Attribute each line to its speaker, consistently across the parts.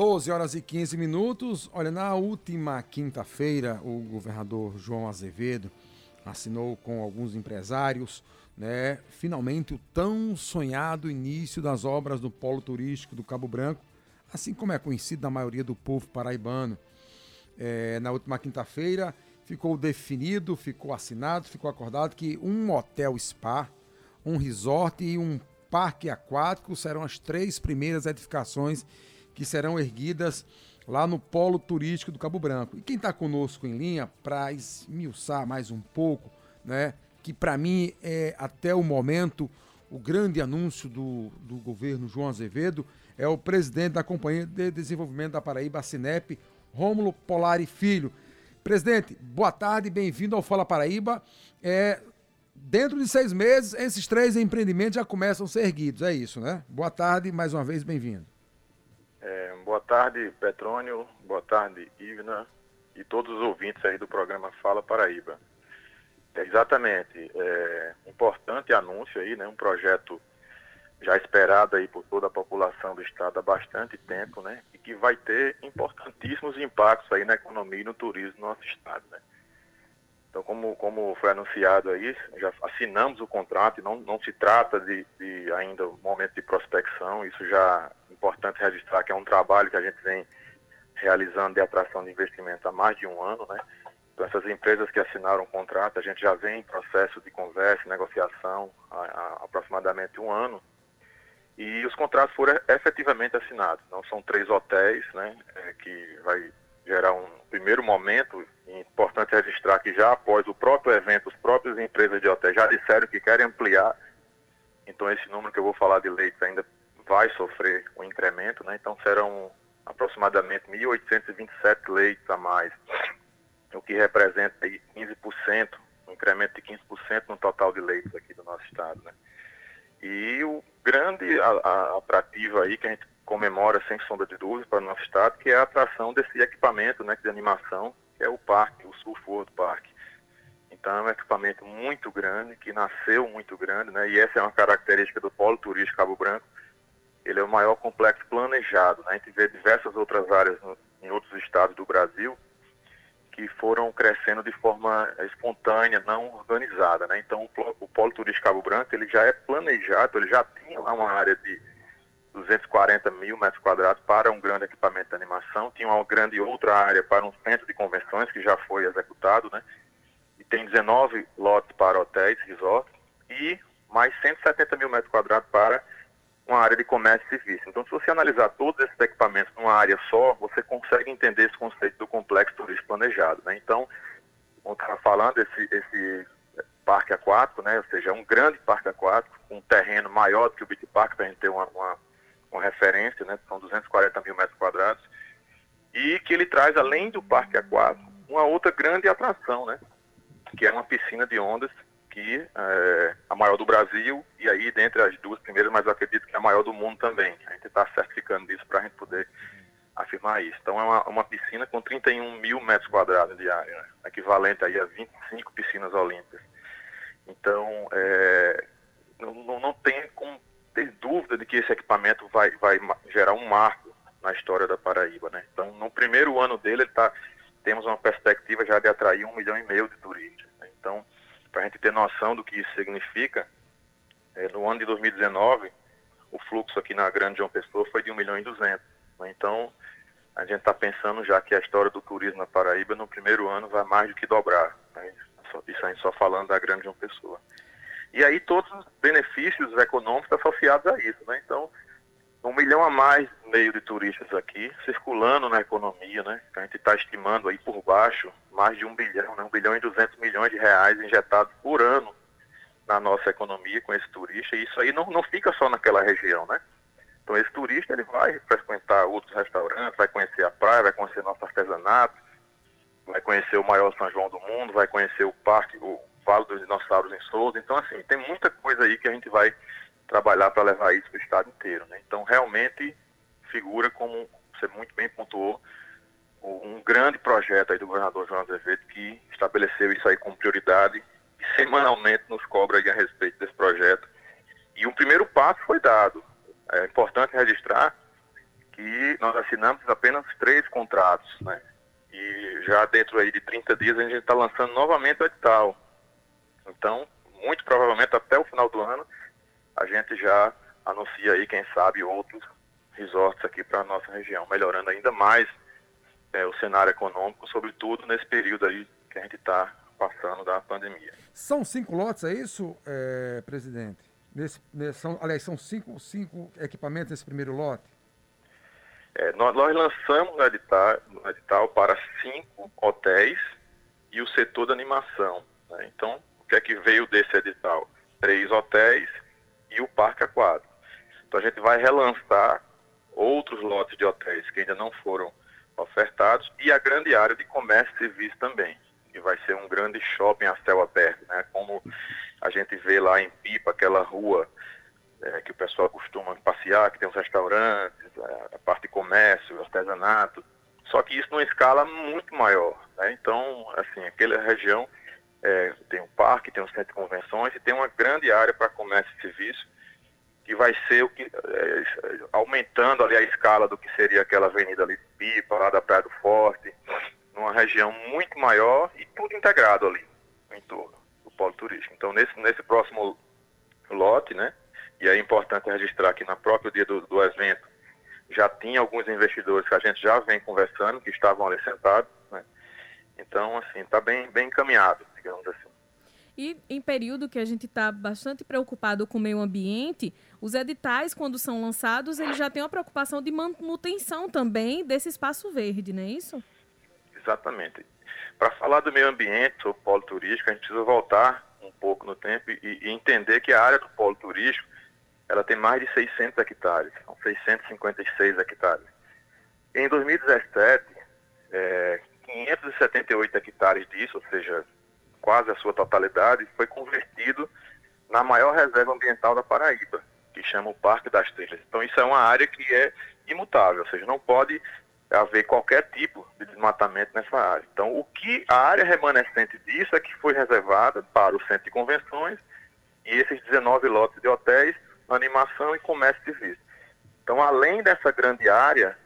Speaker 1: 12 horas e 15 minutos. Olha, na última quinta-feira, o governador João Azevedo assinou com alguns empresários, né, finalmente o tão sonhado início das obras do polo turístico do Cabo Branco, assim como é conhecido na maioria do povo paraibano. É, na última quinta-feira ficou definido, ficou assinado, ficou acordado que um hotel spa, um resort e um parque aquático serão as três primeiras edificações que serão erguidas lá no Polo Turístico do Cabo Branco. E quem está conosco em linha para esmiuçar mais um pouco, né, que para mim é até o momento o grande anúncio do, do governo João Azevedo, é o presidente da Companhia de Desenvolvimento da Paraíba, a Cinep, Rômulo Polari Filho. Presidente, boa tarde, bem-vindo ao Fala Paraíba. É, dentro de seis meses, esses três empreendimentos já começam a ser erguidos, é isso, né? Boa tarde, mais uma vez, bem-vindo.
Speaker 2: Tarde, Petrônio. Boa tarde, Ivna. E todos os ouvintes aí do programa Fala Paraíba. É, exatamente. É, importante anúncio aí, né? Um projeto já esperado aí por toda a população do estado há bastante tempo, né? E que vai ter importantíssimos impactos aí na economia e no turismo do nosso estado, né? Então, como, como foi anunciado aí, já assinamos o contrato, não, não se trata de, de ainda um momento de prospecção, isso já é importante registrar que é um trabalho que a gente vem realizando de atração de investimento há mais de um ano, né? Então, essas empresas que assinaram o contrato, a gente já vem em processo de conversa, negociação há, há aproximadamente um ano, e os contratos foram efetivamente assinados. Não são três hotéis, né, é, que vai gerar um primeiro momento, importante registrar que já após o próprio evento, as próprias empresas de hotéis já disseram que querem ampliar, então esse número que eu vou falar de leitos ainda vai sofrer um incremento, né, então serão aproximadamente 1.827 leitos a mais, o que representa aí 15%, um incremento de 15% no total de leitos aqui do nosso estado, né. E o grande atrativo aí que a gente comemora sem sombra de dúvida para o nosso estado, que é a atração desse equipamento né, de animação, que é o parque, o Surf World Park. Então é um equipamento muito grande, que nasceu muito grande, né, e essa é uma característica do Polo Turístico Cabo Branco. Ele é o maior complexo planejado. Né, a gente vê diversas outras áreas no, em outros estados do Brasil, que foram crescendo de forma espontânea, não organizada. Né? Então, o Polo Turístico Cabo Branco ele já é planejado, ele já tinha lá uma área de 240 mil metros quadrados para um grande equipamento de animação, tinha uma grande outra área para um centro de convenções que já foi executado, né? e tem 19 lotes para hotéis, resorts, e mais 170 mil metros quadrados para uma área de comércio e serviço. Então, se você analisar todos esses equipamentos numa área só, você consegue entender esse conceito do complexo turístico planejado. Né? Então, como estava falando, esse, esse parque aquático, né? ou seja, um grande parque aquático, com um terreno maior do que o Beach Park, para a gente ter uma, uma, uma referência, né? são 240 mil metros quadrados, e que ele traz, além do parque aquático, uma outra grande atração, né? que é uma piscina de ondas que é a maior do Brasil e aí dentre as duas primeiras, mas eu acredito que é a maior do mundo também. A gente está certificando isso para a gente poder afirmar isso. Então é uma, uma, piscina com 31 mil metros quadrados de área, né? equivalente aí a 25 piscinas olímpicas. Então é, não, não, não tem como dúvida de que esse equipamento vai, vai gerar um marco na história da Paraíba. Né? Então no primeiro ano dele ele tá, temos uma perspectiva já de atrair um milhão e meio de turistas. Né? Então para a gente ter noção do que isso significa, é, no ano de 2019, o fluxo aqui na Grande João Pessoa foi de 1 milhão e 200. Né? Então, a gente está pensando já que a história do turismo na Paraíba, no primeiro ano, vai mais do que dobrar. Né? Isso a gente só falando da Grande João Pessoa. E aí todos os benefícios econômicos associados a isso. Né? Então, um milhão a mais meio de turistas aqui, circulando na economia, né? A gente está estimando aí por baixo mais de um bilhão, né? um bilhão e duzentos milhões de reais injetados por ano na nossa economia com esse turista. E isso aí não, não fica só naquela região, né? Então esse turista ele vai frequentar outros restaurantes, vai conhecer a praia, vai conhecer nosso artesanato, vai conhecer o maior São João do mundo, vai conhecer o parque, o Vale dos Dinossauros em Souza. Então assim, tem muita coisa aí que a gente vai trabalhar para levar isso para o estado inteiro. Né? Então, realmente figura como você muito bem pontuou, um grande projeto aí do governador João Azevedo que estabeleceu isso aí como prioridade e semanalmente nos cobra a respeito desse projeto. E um primeiro passo foi dado. É importante registrar que que nós assinamos apenas três contratos, né? E já dentro aí de 30 dias a gente está lançando novamente o edital. Então, muito provavelmente até o final do ano, a gente já anuncia aí, quem sabe, outros resorts aqui para a nossa região, melhorando ainda mais é, o cenário econômico, sobretudo nesse período aí que a gente está passando da pandemia.
Speaker 1: São cinco lotes, é isso, é, presidente? Nesse, nesse, são, aliás, são cinco, cinco equipamentos nesse primeiro lote?
Speaker 2: É, nós, nós, lançamos no edital, no edital, para cinco hotéis e o setor da animação. Né? Então, o que é que veio desse edital? Três hotéis e o parque aquático. Então, a gente vai relançar outros lotes de hotéis que ainda não foram ofertados e a grande área de comércio e serviço também, que vai ser um grande shopping a céu aberto, né? Como a gente vê lá em Pipa, aquela rua é, que o pessoal costuma passear, que tem os restaurantes, a parte de comércio, artesanato, só que isso numa escala muito maior, né? Então, assim, aquela região é, tem um parque, tem um centro de convenções e tem uma grande área para comércio e serviço que vai ser o que é, aumentando ali a escala do que seria aquela avenida ali Pipa, lá da Praia do Forte, numa região muito maior e tudo integrado ali em torno do polo turístico. Então nesse, nesse próximo lote, né, e é importante registrar que na próprio dia do, do evento já tinha alguns investidores que a gente já vem conversando, que estavam ali sentados, né? Então, assim, está bem, bem encaminhado, digamos assim.
Speaker 3: E em período que a gente está bastante preocupado com o meio ambiente, os editais, quando são lançados, eles já têm uma preocupação de manutenção também desse espaço verde, não é isso?
Speaker 2: Exatamente. Para falar do meio ambiente, do polo turístico, a gente precisa voltar um pouco no tempo e, e, entender que a área do polo turístico ela tem mais de 600 hectares, são 656 hectares. Em 2017, é, 578 hectares disso, ou seja, quase a sua totalidade, foi convertido na maior reserva ambiental da Paraíba, que chama o Parque das Trilhas. Então isso é uma área que é imutável, ou seja, não pode haver qualquer tipo de desmatamento nessa área. Então o que a área remanescente disso é que foi reservada para o centro de convenções e esses 19 lotes de hotéis, animação e comércio de serviços. Então além dessa grande área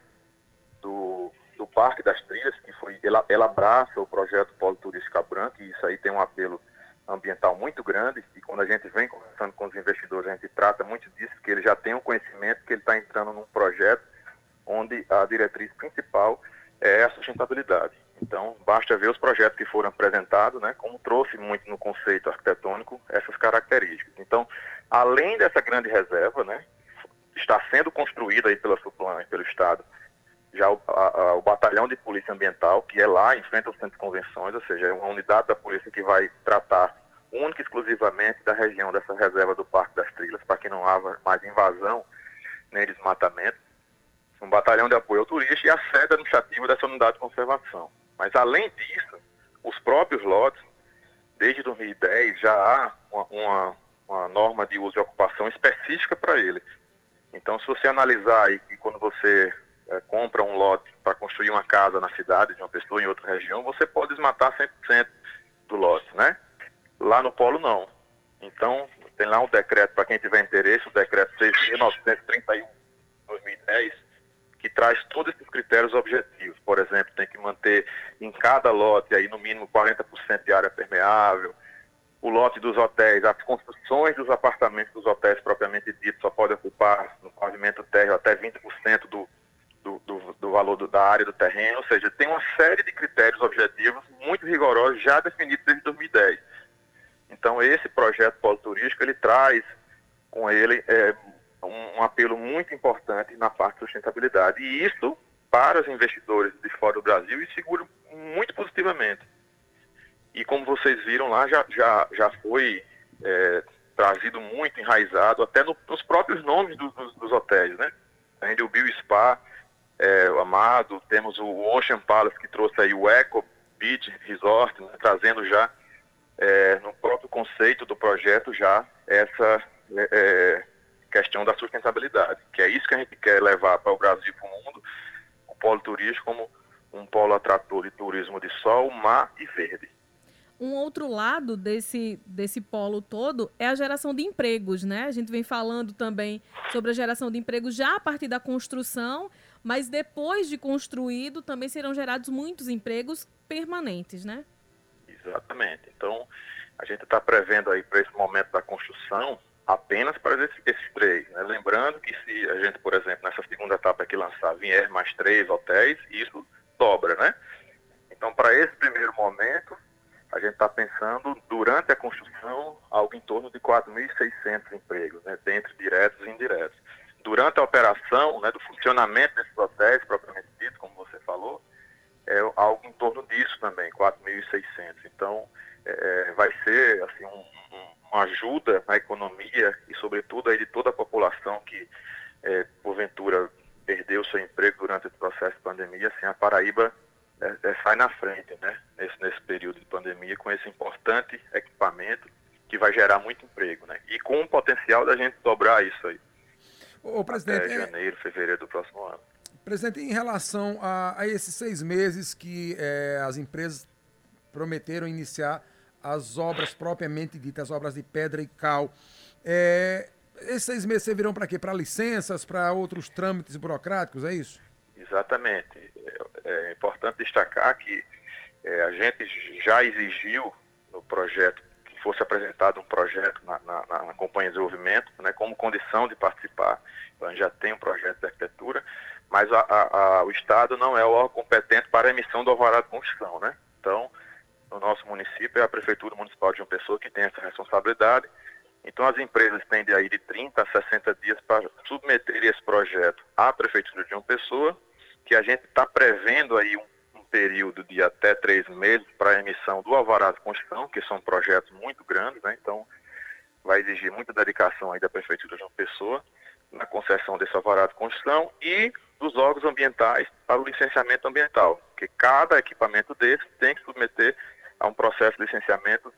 Speaker 2: Parque das Trilhas, que foi abraça o projeto Polo Turístico Branco, e isso aí tem um apelo ambiental muito grande e quando a gente vem conversando com os investidores, a gente trata muito disso, que ele já tem um conhecimento que ele está entrando num projeto onde a diretriz principal é a sustentabilidade. Então, basta ver os projetos que foram apresentados, né, como trouxe muito no conceito arquitetônico essas características. Então, além dessa grande reserva, né, está sendo construída aí pela Suplan e pelo Estado, já o, a, o, batalhão de polícia ambiental, que é lá em frente ao centro de convenções, ou seja, é uma unidade da polícia que vai tratar única e exclusivamente da região dessa reserva do Parque das Trilhas, para que não haja mais invasão nem desmatamento. Um batalhão de apoio ao turista e a sede administrativa dessa unidade de conservação. Mas, além disso, os próprios lotes, desde 2010, já há uma, uma, uma norma de uso e ocupação específica para ele. Então, se você analisar aí que quando você é, compra um lote para construir uma casa na cidade de uma pessoa em outra região, você pode desmatar 100% do lote, né? Lá no polo, não. Então, tem lá um decreto, para quem tiver interesse, o decreto 6.931 2010, que traz todos esses critérios objetivos. Por exemplo, tem que manter em cada lote aí no mínimo 40% de área permeável. O lote dos hotéis, as construções dos apartamentos dos hotéis propriamente dito, só pode ocupar no pavimento térreo até 20% do, do, do, do valor do, da área do terreno, ou seja, tem uma série de critérios objetivos muito rigorosos já definidos desde 2010. Então esse projeto polo turístico ele traz com ele é, um, um, apelo muito importante na parte de sustentabilidade e isso para os investidores de fora do Brasil e segura muito positivamente. E como vocês viram lá já já já foi é, trazido muito enraizado até no, nos próprios nomes dos, dos, dos hotéis, né? Ainda o Bio Spa é, o Amado, temos o Ocean Palace que trouxe aí o Eco Beach Resort, né, trazendo já é, no próprio conceito do projeto já essa é, é, questão da sustentabilidade, que é isso que a gente quer levar para o Brasil e para o mundo, o polo turístico como um polo atrator de turismo de sol, mar e verde.
Speaker 3: Um outro lado desse, desse polo todo é a geração de empregos, né? A gente vem falando também sobre a geração de empregos já a partir da construção, mas depois de construído também serão gerados muitos empregos permanentes, né?
Speaker 2: Exatamente. Então, a gente está prevendo aí para esse momento da construção apenas para esses, esses três. Né? Lembrando que se a gente, por exemplo, nessa segunda etapa aqui lançar, vier mais três hotéis, isso dobra, né? Então, para esse primeiro momento, a gente está pensando, durante a construção, algo em torno de 4.600 empregos, né, dentre diretos e indiretos. Durante a operação, né, do funcionamento desses hotéis, propriamente dito, como você falou, é algo em torno disso também, 4.600. Então, é, vai ser assim, um, um, uma ajuda na economia e, sobretudo, aí de toda a população que, é, porventura, perdeu seu emprego durante esse processo de pandemia. Assim, a Paraíba é, é, sai na frente, né, nesse, nesse período de pandemia, com esse importante equipamento que vai gerar muito emprego, né, e com o potencial da gente dobrar isso aí.
Speaker 1: Ô, presidente,
Speaker 2: até janeiro, fevereiro do próximo ano.
Speaker 1: Presidente, em relação a, a esses seis meses que é, as empresas prometeram iniciar as obras propriamente ditas, as obras de pedra e cal, é, esses seis meses servirão para quê? Para licenças, para outros trâmites burocráticos, é isso?
Speaker 2: Exatamente. É, é importante destacar que é, a gente já exigiu no projeto que fosse apresentado um projeto na, na, na Companhia de Desenvolvimento, né, como condição de participar. Então, a gente já tem um projeto de arquitetura, mas a, a, o Estado não é o órgão competente para a emissão do alvará de construção. Né? No nosso município, é a Prefeitura Municipal de uma pessoa que tem essa responsabilidade. Então, as empresas têm de aí de 30 a 60 dias para submeter esse projeto à Prefeitura de uma pessoa que a gente está prevendo aí um, um, período de até três meses para a emissão do alvará de construção, que são projetos muito grandes, né? então vai exigir muita dedicação aí da Prefeitura de uma Pessoa na concessão desse alvará de construção e dos órgãos ambientais para o licenciamento ambiental, porque cada equipamento desse tem que submeter a um processo de licenciamento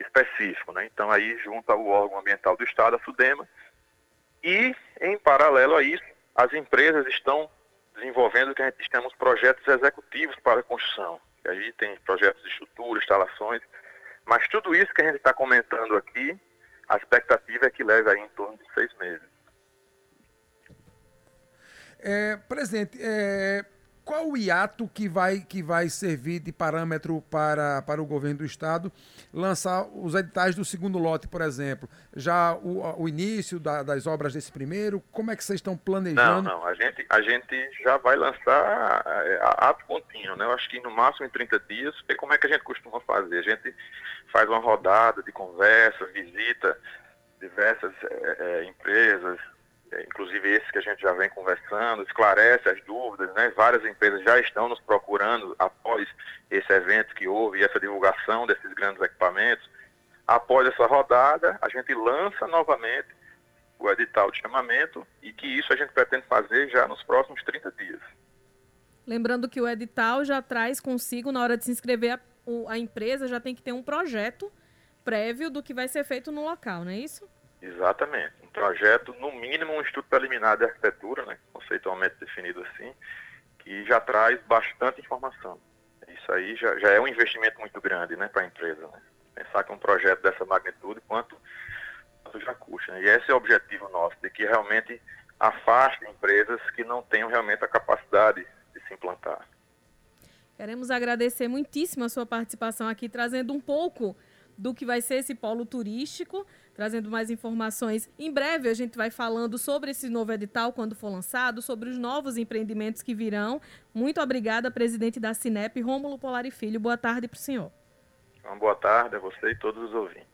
Speaker 2: específico. Né? Então aí junta o órgão ambiental do Estado, a SUDEMA, e em paralelo a isso, as empresas estão desenvolvendo que a gente temos projetos executivos para a construção. E aí tem projetos de estrutura, instalações, mas tudo isso que a gente está comentando aqui, a expectativa é que leve aí em torno de seis meses.
Speaker 1: É, presidente, é, qual o hiato que vai, que vai servir de parâmetro para, para o governo do Estado lançar os editais do segundo lote, por exemplo? Já o, o início da, das obras desse primeiro, como é que vocês estão planejando?
Speaker 2: Não, não, a gente, a gente já vai lançar é, ato contínuo, né? Eu acho que no máximo em 30 dias, porque como é que a gente costuma fazer? A gente faz uma rodada de conversa, visita diversas é, é, empresas, inclusive esse que a gente já vem conversando, esclarece as dúvidas, né? Várias empresas já estão nos procurando após esse evento que houve e essa divulgação desses grandes equipamentos. Após essa rodada, a gente lança novamente o edital de chamamento e que isso a gente pretende fazer já nos próximos 30 dias.
Speaker 3: Lembrando que o edital já traz consigo, na hora de se inscrever, a, a empresa já tem que ter um projeto prévio do que vai ser feito no local, não é isso?
Speaker 2: Exatamente. Projeto, no mínimo, um estudo preliminar de arquitetura, né, conceitualmente definido assim, que já traz bastante informação. Isso aí já, já é um investimento muito grande né, para a empresa. Né? Pensar que um projeto dessa magnitude, quanto, quanto já custa. Né? E esse é o objetivo nosso, de que realmente afaste empresas que não tenham realmente a capacidade de se implantar.
Speaker 3: Queremos agradecer muitíssimo a sua participação aqui, trazendo um pouco do que vai ser esse polo turístico, trazendo mais informações. Em breve a gente vai falando sobre esse novo edital quando for lançado, sobre os novos empreendimentos que virão. Muito obrigada, presidente da Cinep, Rômulo Polari Filho. Boa tarde para o senhor.
Speaker 2: Uma boa tarde a você e todos os ouvintes.